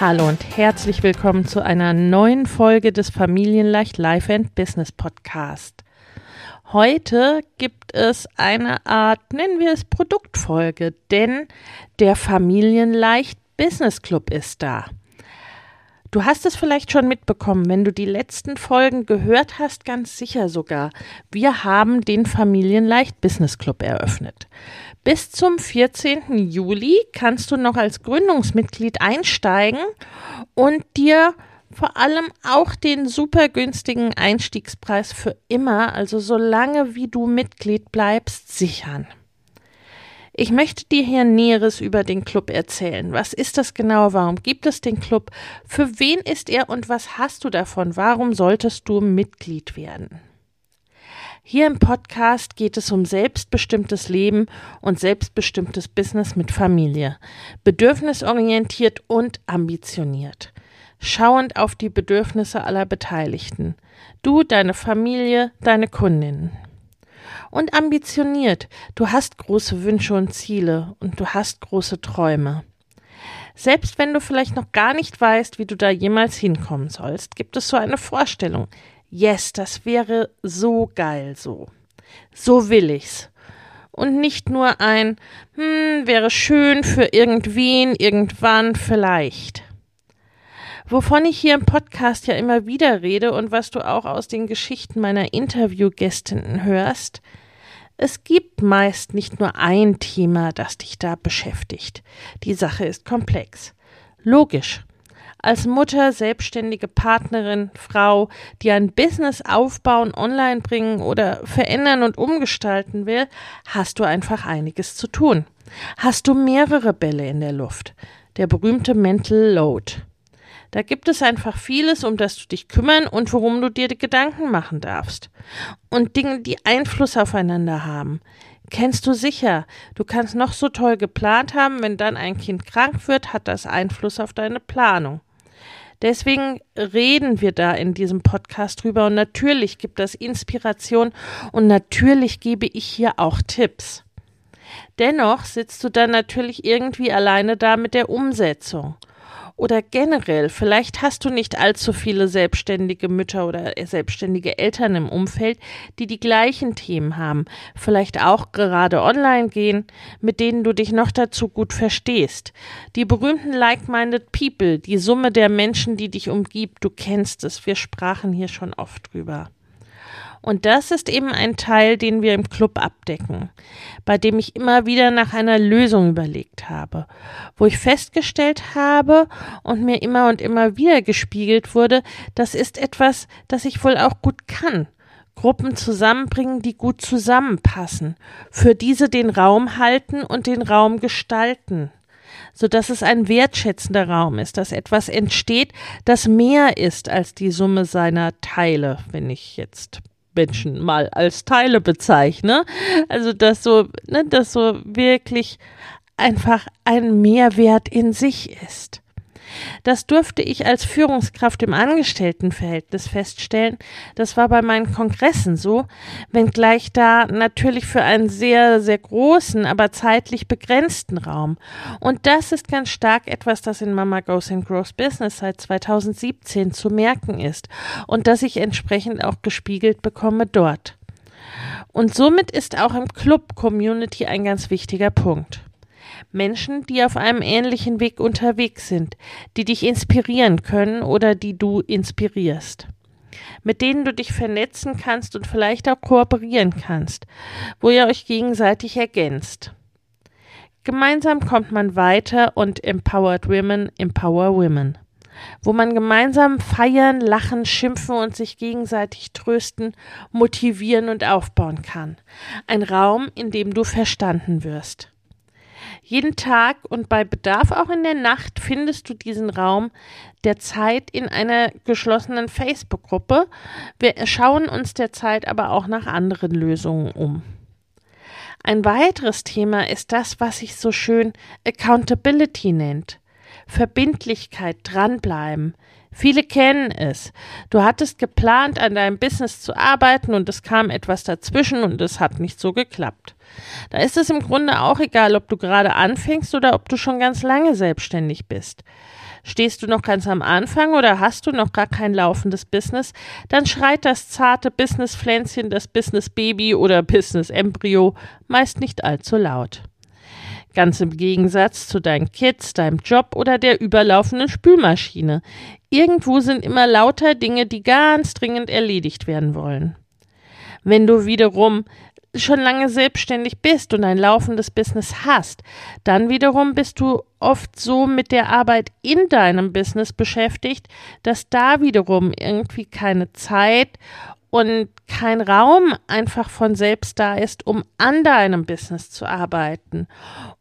Hallo und herzlich willkommen zu einer neuen Folge des Familienleicht Life and Business Podcast. Heute gibt es eine Art, nennen wir es Produktfolge, denn der Familienleicht Business Club ist da. Du hast es vielleicht schon mitbekommen, wenn du die letzten Folgen gehört hast, ganz sicher sogar. Wir haben den Familienleicht Business Club eröffnet. Bis zum 14. Juli kannst du noch als Gründungsmitglied einsteigen und dir vor allem auch den super günstigen Einstiegspreis für immer, also solange wie du Mitglied bleibst, sichern. Ich möchte dir hier Näheres über den Club erzählen. Was ist das genau? Warum gibt es den Club? Für wen ist er und was hast du davon? Warum solltest du Mitglied werden? Hier im Podcast geht es um selbstbestimmtes Leben und selbstbestimmtes Business mit Familie, bedürfnisorientiert und ambitioniert, schauend auf die Bedürfnisse aller Beteiligten, du, deine Familie, deine Kundinnen und ambitioniert. Du hast große Wünsche und Ziele und du hast große Träume. Selbst wenn du vielleicht noch gar nicht weißt, wie du da jemals hinkommen sollst, gibt es so eine Vorstellung. Yes, das wäre so geil so. So will ich's. Und nicht nur ein, hm, wäre schön für irgendwen, irgendwann, vielleicht. Wovon ich hier im Podcast ja immer wieder rede und was du auch aus den Geschichten meiner Interviewgästinnen hörst, es gibt meist nicht nur ein Thema, das dich da beschäftigt. Die Sache ist komplex. Logisch. Als Mutter, selbstständige Partnerin, Frau, die ein Business aufbauen, online bringen oder verändern und umgestalten will, hast du einfach einiges zu tun. Hast du mehrere Bälle in der Luft. Der berühmte Mental Load. Da gibt es einfach vieles, um das du dich kümmern und worum du dir Gedanken machen darfst. Und Dinge, die Einfluss aufeinander haben. Kennst du sicher. Du kannst noch so toll geplant haben, wenn dann ein Kind krank wird, hat das Einfluss auf deine Planung. Deswegen reden wir da in diesem Podcast drüber und natürlich gibt das Inspiration und natürlich gebe ich hier auch Tipps. Dennoch sitzt du dann natürlich irgendwie alleine da mit der Umsetzung oder generell, vielleicht hast du nicht allzu viele selbstständige Mütter oder selbstständige Eltern im Umfeld, die die gleichen Themen haben, vielleicht auch gerade online gehen, mit denen du dich noch dazu gut verstehst. Die berühmten like-minded people, die Summe der Menschen, die dich umgibt, du kennst es, wir sprachen hier schon oft drüber. Und das ist eben ein Teil, den wir im Club abdecken, bei dem ich immer wieder nach einer Lösung überlegt habe, wo ich festgestellt habe und mir immer und immer wieder gespiegelt wurde, das ist etwas, das ich wohl auch gut kann. Gruppen zusammenbringen, die gut zusammenpassen, für diese den Raum halten und den Raum gestalten so dass es ein wertschätzender Raum ist, dass etwas entsteht, das mehr ist als die Summe seiner Teile, wenn ich jetzt Menschen mal als Teile bezeichne. Also, dass so, ne, dass so wirklich einfach ein Mehrwert in sich ist. Das durfte ich als Führungskraft im Angestelltenverhältnis feststellen. Das war bei meinen Kongressen so, wenngleich da natürlich für einen sehr, sehr großen, aber zeitlich begrenzten Raum. Und das ist ganz stark etwas, das in Mama Goes and Grows Business seit 2017 zu merken ist und das ich entsprechend auch gespiegelt bekomme dort. Und somit ist auch im Club Community ein ganz wichtiger Punkt. Menschen, die auf einem ähnlichen Weg unterwegs sind, die dich inspirieren können oder die du inspirierst, mit denen du dich vernetzen kannst und vielleicht auch kooperieren kannst, wo ihr euch gegenseitig ergänzt. Gemeinsam kommt man weiter und Empowered Women empower Women wo man gemeinsam feiern, lachen, schimpfen und sich gegenseitig trösten, motivieren und aufbauen kann. Ein Raum, in dem du verstanden wirst. Jeden Tag und bei Bedarf auch in der Nacht findest du diesen Raum der Zeit in einer geschlossenen Facebook-Gruppe. Wir schauen uns derzeit aber auch nach anderen Lösungen um. Ein weiteres Thema ist das, was sich so schön Accountability nennt. Verbindlichkeit, dranbleiben. Viele kennen es. Du hattest geplant, an deinem Business zu arbeiten und es kam etwas dazwischen und es hat nicht so geklappt. Da ist es im Grunde auch egal, ob du gerade anfängst oder ob du schon ganz lange selbstständig bist. Stehst du noch ganz am Anfang oder hast du noch gar kein laufendes Business, dann schreit das zarte Business-Pflänzchen, das Business-Baby oder Business-Embryo meist nicht allzu laut. Ganz im Gegensatz zu deinen Kids, deinem Job oder der überlaufenden Spülmaschine. Irgendwo sind immer lauter Dinge, die ganz dringend erledigt werden wollen. Wenn du wiederum schon lange selbstständig bist und ein laufendes Business hast, dann wiederum bist du oft so mit der Arbeit in deinem Business beschäftigt, dass da wiederum irgendwie keine Zeit und kein Raum einfach von selbst da ist, um an deinem Business zu arbeiten,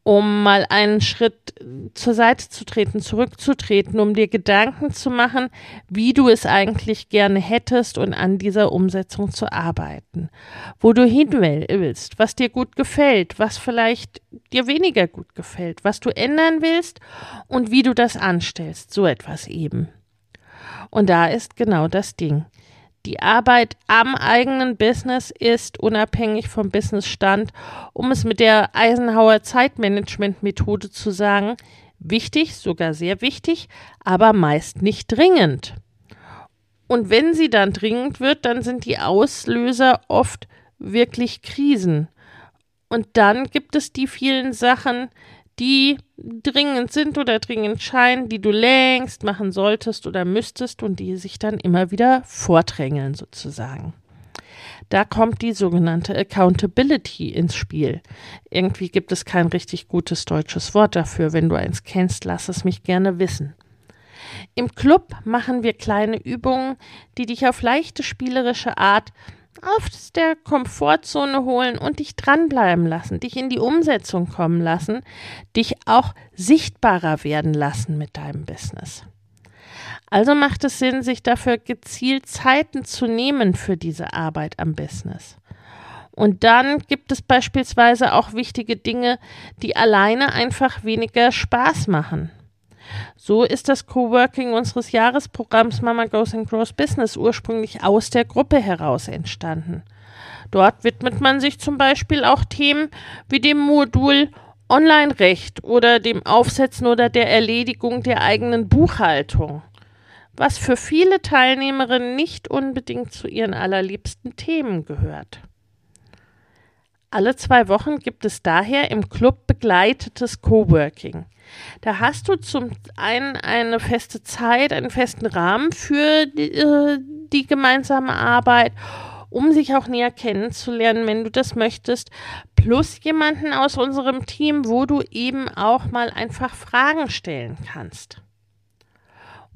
um mal einen Schritt zur Seite zu treten, zurückzutreten, um dir Gedanken zu machen, wie du es eigentlich gerne hättest und an dieser Umsetzung zu arbeiten, wo du hin willst, was dir gut gefällt, was vielleicht dir weniger gut gefällt, was du ändern willst und wie du das anstellst, so etwas eben. Und da ist genau das Ding. Die Arbeit am eigenen Business ist unabhängig vom Businessstand, um es mit der Eisenhower Zeitmanagement-Methode zu sagen, wichtig, sogar sehr wichtig, aber meist nicht dringend. Und wenn sie dann dringend wird, dann sind die Auslöser oft wirklich Krisen. Und dann gibt es die vielen Sachen, die dringend sind oder dringend scheinen, die du längst machen solltest oder müsstest und die sich dann immer wieder vordrängeln sozusagen. Da kommt die sogenannte Accountability ins Spiel. Irgendwie gibt es kein richtig gutes deutsches Wort dafür. Wenn du eins kennst, lass es mich gerne wissen. Im Club machen wir kleine Übungen, die dich auf leichte spielerische Art aus der Komfortzone holen und dich dranbleiben lassen, dich in die Umsetzung kommen lassen, dich auch sichtbarer werden lassen mit deinem Business. Also macht es Sinn, sich dafür gezielt Zeiten zu nehmen für diese Arbeit am Business. Und dann gibt es beispielsweise auch wichtige Dinge, die alleine einfach weniger Spaß machen. So ist das Coworking unseres Jahresprogramms Mama Goes and Grows Business ursprünglich aus der Gruppe heraus entstanden. Dort widmet man sich zum Beispiel auch Themen wie dem Modul Online-Recht oder dem Aufsetzen oder der Erledigung der eigenen Buchhaltung, was für viele Teilnehmerinnen nicht unbedingt zu ihren allerliebsten Themen gehört. Alle zwei Wochen gibt es daher im Club begleitetes Coworking. Da hast du zum einen eine feste Zeit, einen festen Rahmen für die, äh, die gemeinsame Arbeit, um sich auch näher kennenzulernen, wenn du das möchtest, plus jemanden aus unserem Team, wo du eben auch mal einfach Fragen stellen kannst.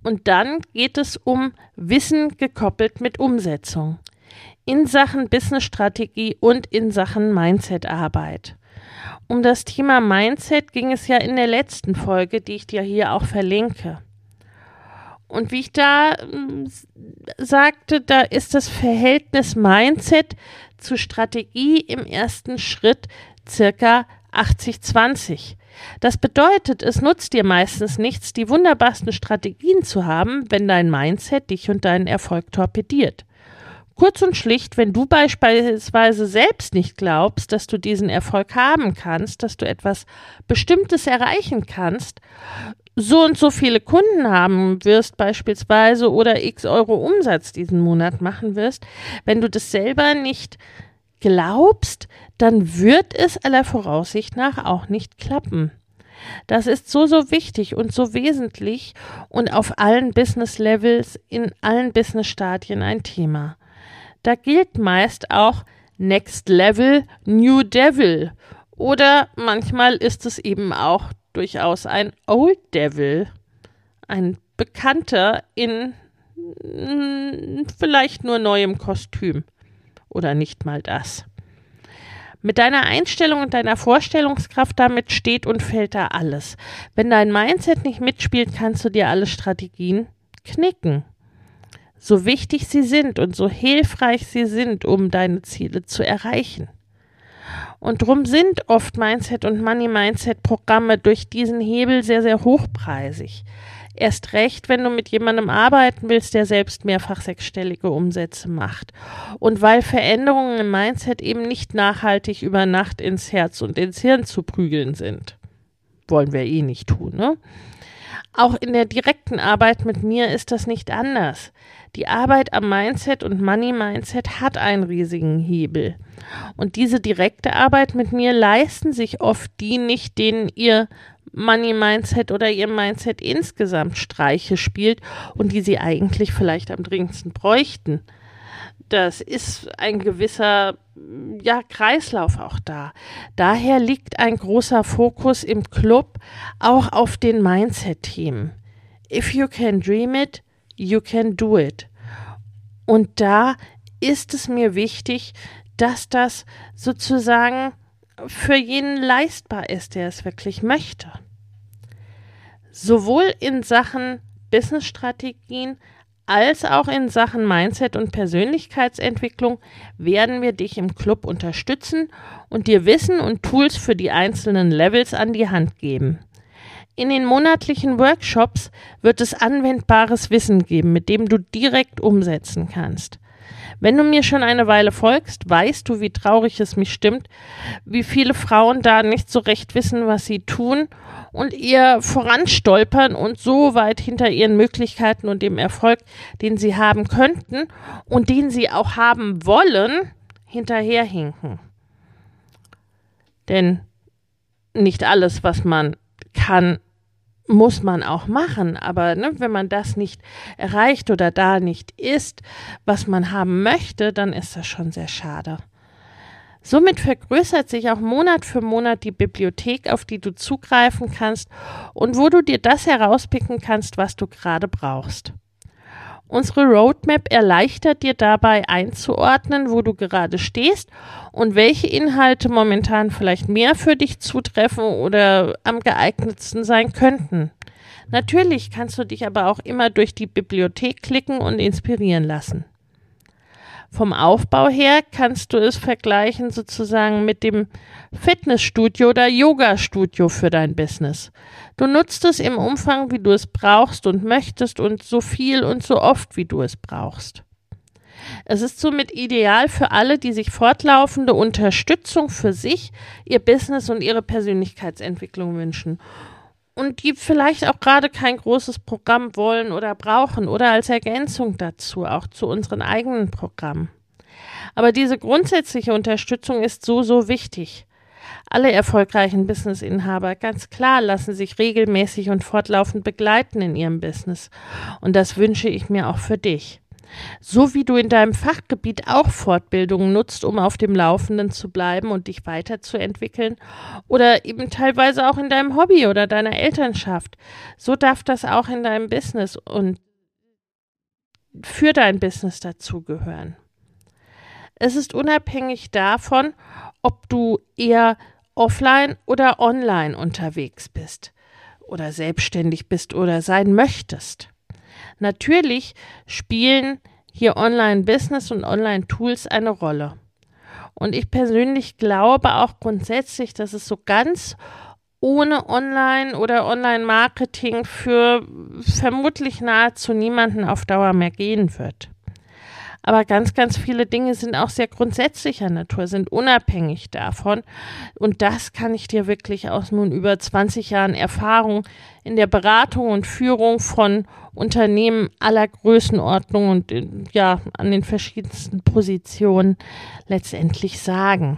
Und dann geht es um Wissen gekoppelt mit Umsetzung in Sachen Businessstrategie und in Sachen Mindset-Arbeit. Um das Thema Mindset ging es ja in der letzten Folge, die ich dir hier auch verlinke. Und wie ich da hm, sagte, da ist das Verhältnis Mindset zu Strategie im ersten Schritt circa 80-20. Das bedeutet, es nutzt dir meistens nichts, die wunderbarsten Strategien zu haben, wenn dein Mindset dich und deinen Erfolg torpediert. Kurz und schlicht, wenn du beispielsweise selbst nicht glaubst, dass du diesen Erfolg haben kannst, dass du etwas Bestimmtes erreichen kannst, so und so viele Kunden haben wirst beispielsweise oder x Euro Umsatz diesen Monat machen wirst, wenn du das selber nicht glaubst, dann wird es aller Voraussicht nach auch nicht klappen. Das ist so, so wichtig und so wesentlich und auf allen Business-Levels, in allen Business-Stadien ein Thema. Da gilt meist auch Next Level, New Devil. Oder manchmal ist es eben auch durchaus ein Old Devil. Ein Bekannter in hm, vielleicht nur neuem Kostüm. Oder nicht mal das. Mit deiner Einstellung und deiner Vorstellungskraft damit steht und fällt da alles. Wenn dein Mindset nicht mitspielt, kannst du dir alle Strategien knicken. So wichtig sie sind und so hilfreich sie sind, um deine Ziele zu erreichen. Und drum sind oft Mindset und Money Mindset Programme durch diesen Hebel sehr, sehr hochpreisig. Erst recht, wenn du mit jemandem arbeiten willst, der selbst mehrfach sechsstellige Umsätze macht. Und weil Veränderungen im Mindset eben nicht nachhaltig über Nacht ins Herz und ins Hirn zu prügeln sind. Wollen wir eh nicht tun, ne? Auch in der direkten Arbeit mit mir ist das nicht anders. Die Arbeit am Mindset und Money Mindset hat einen riesigen Hebel. Und diese direkte Arbeit mit mir leisten sich oft die nicht, denen ihr Money Mindset oder ihr Mindset insgesamt Streiche spielt und die sie eigentlich vielleicht am dringendsten bräuchten. Das ist ein gewisser ja, Kreislauf auch da. Daher liegt ein großer Fokus im Club auch auf den Mindset-Themen. If you can dream it, you can do it. Und da ist es mir wichtig, dass das sozusagen für jeden leistbar ist, der es wirklich möchte. Sowohl in Sachen Businessstrategien als auch in Sachen Mindset und Persönlichkeitsentwicklung werden wir dich im Club unterstützen und dir Wissen und Tools für die einzelnen Levels an die Hand geben. In den monatlichen Workshops wird es anwendbares Wissen geben, mit dem du direkt umsetzen kannst. Wenn du mir schon eine Weile folgst, weißt du, wie traurig es mich stimmt, wie viele Frauen da nicht so recht wissen, was sie tun und ihr voranstolpern und so weit hinter ihren Möglichkeiten und dem Erfolg, den sie haben könnten und den sie auch haben wollen, hinterherhinken. Denn nicht alles, was man kann, muss man auch machen. Aber ne, wenn man das nicht erreicht oder da nicht ist, was man haben möchte, dann ist das schon sehr schade. Somit vergrößert sich auch Monat für Monat die Bibliothek, auf die du zugreifen kannst und wo du dir das herauspicken kannst, was du gerade brauchst. Unsere Roadmap erleichtert dir dabei einzuordnen, wo du gerade stehst und welche Inhalte momentan vielleicht mehr für dich zutreffen oder am geeignetsten sein könnten. Natürlich kannst du dich aber auch immer durch die Bibliothek klicken und inspirieren lassen. Vom Aufbau her kannst du es vergleichen sozusagen mit dem Fitnessstudio oder Yoga-Studio für dein Business. Du nutzt es im Umfang, wie du es brauchst und möchtest und so viel und so oft, wie du es brauchst. Es ist somit ideal für alle, die sich fortlaufende Unterstützung für sich, ihr Business und ihre Persönlichkeitsentwicklung wünschen und die vielleicht auch gerade kein großes Programm wollen oder brauchen oder als Ergänzung dazu, auch zu unseren eigenen Programmen. Aber diese grundsätzliche Unterstützung ist so, so wichtig. Alle erfolgreichen Businessinhaber, ganz klar, lassen sich regelmäßig und fortlaufend begleiten in ihrem Business. Und das wünsche ich mir auch für dich. So wie du in deinem Fachgebiet auch Fortbildungen nutzt, um auf dem Laufenden zu bleiben und dich weiterzuentwickeln oder eben teilweise auch in deinem Hobby oder deiner Elternschaft, so darf das auch in deinem Business und für dein Business dazugehören. Es ist unabhängig davon, ob du eher offline oder online unterwegs bist oder selbstständig bist oder sein möchtest. Natürlich spielen hier Online-Business und Online-Tools eine Rolle. Und ich persönlich glaube auch grundsätzlich, dass es so ganz ohne Online- oder Online-Marketing für vermutlich nahezu niemanden auf Dauer mehr gehen wird. Aber ganz, ganz viele Dinge sind auch sehr grundsätzlicher Natur, sind unabhängig davon. Und das kann ich dir wirklich aus nun über 20 Jahren Erfahrung in der Beratung und Führung von Unternehmen aller Größenordnung und ja, an den verschiedensten Positionen letztendlich sagen.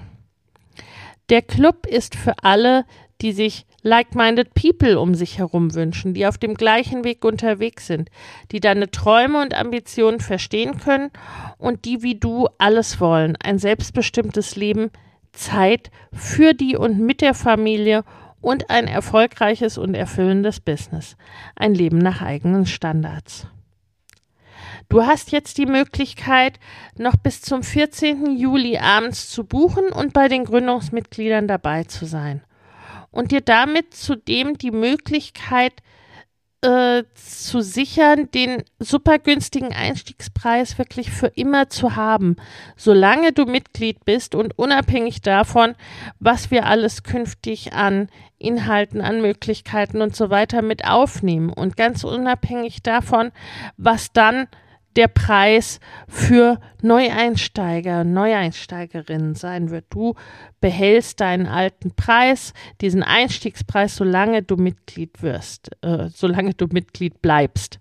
Der Club ist für alle, die sich like-minded people um sich herum wünschen, die auf dem gleichen Weg unterwegs sind, die deine Träume und Ambitionen verstehen können und die wie du alles wollen, ein selbstbestimmtes Leben, Zeit für die und mit der Familie und ein erfolgreiches und erfüllendes Business, ein Leben nach eigenen Standards. Du hast jetzt die Möglichkeit, noch bis zum 14. Juli abends zu buchen und bei den Gründungsmitgliedern dabei zu sein. Und dir damit zudem die Möglichkeit äh, zu sichern, den super günstigen Einstiegspreis wirklich für immer zu haben, solange du Mitglied bist und unabhängig davon, was wir alles künftig an Inhalten, an Möglichkeiten und so weiter mit aufnehmen und ganz unabhängig davon, was dann der Preis für Neueinsteiger, Neueinsteigerinnen sein wird. Du behältst deinen alten Preis, diesen Einstiegspreis, solange du Mitglied wirst, äh, solange du Mitglied bleibst.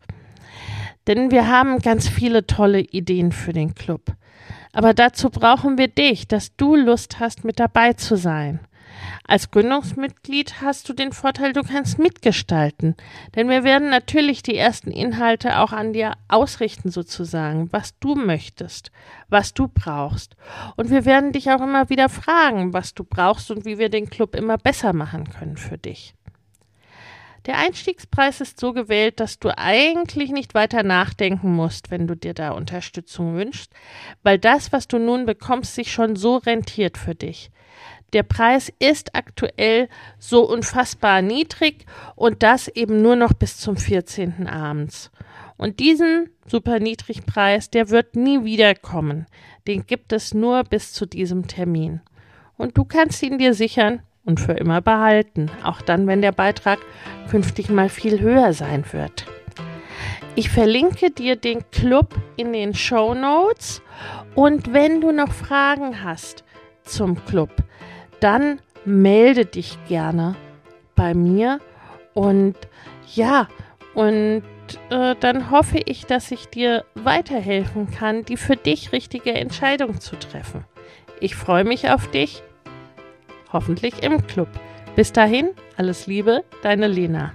Denn wir haben ganz viele tolle Ideen für den Club. Aber dazu brauchen wir dich, dass du Lust hast, mit dabei zu sein. Als Gründungsmitglied hast du den Vorteil, du kannst mitgestalten. Denn wir werden natürlich die ersten Inhalte auch an dir ausrichten, sozusagen, was du möchtest, was du brauchst. Und wir werden dich auch immer wieder fragen, was du brauchst und wie wir den Club immer besser machen können für dich. Der Einstiegspreis ist so gewählt, dass du eigentlich nicht weiter nachdenken musst, wenn du dir da Unterstützung wünschst, weil das, was du nun bekommst, sich schon so rentiert für dich. Der Preis ist aktuell so unfassbar niedrig und das eben nur noch bis zum 14. abends. Und diesen super Niedrigpreis, der wird nie wiederkommen. Den gibt es nur bis zu diesem Termin. Und du kannst ihn dir sichern und für immer behalten, auch dann, wenn der Beitrag künftig mal viel höher sein wird. Ich verlinke dir den Club in den Show Notes und wenn du noch Fragen hast zum Club, dann melde dich gerne bei mir und ja, und äh, dann hoffe ich, dass ich dir weiterhelfen kann, die für dich richtige Entscheidung zu treffen. Ich freue mich auf dich, hoffentlich im Club. Bis dahin, alles Liebe, deine Lena.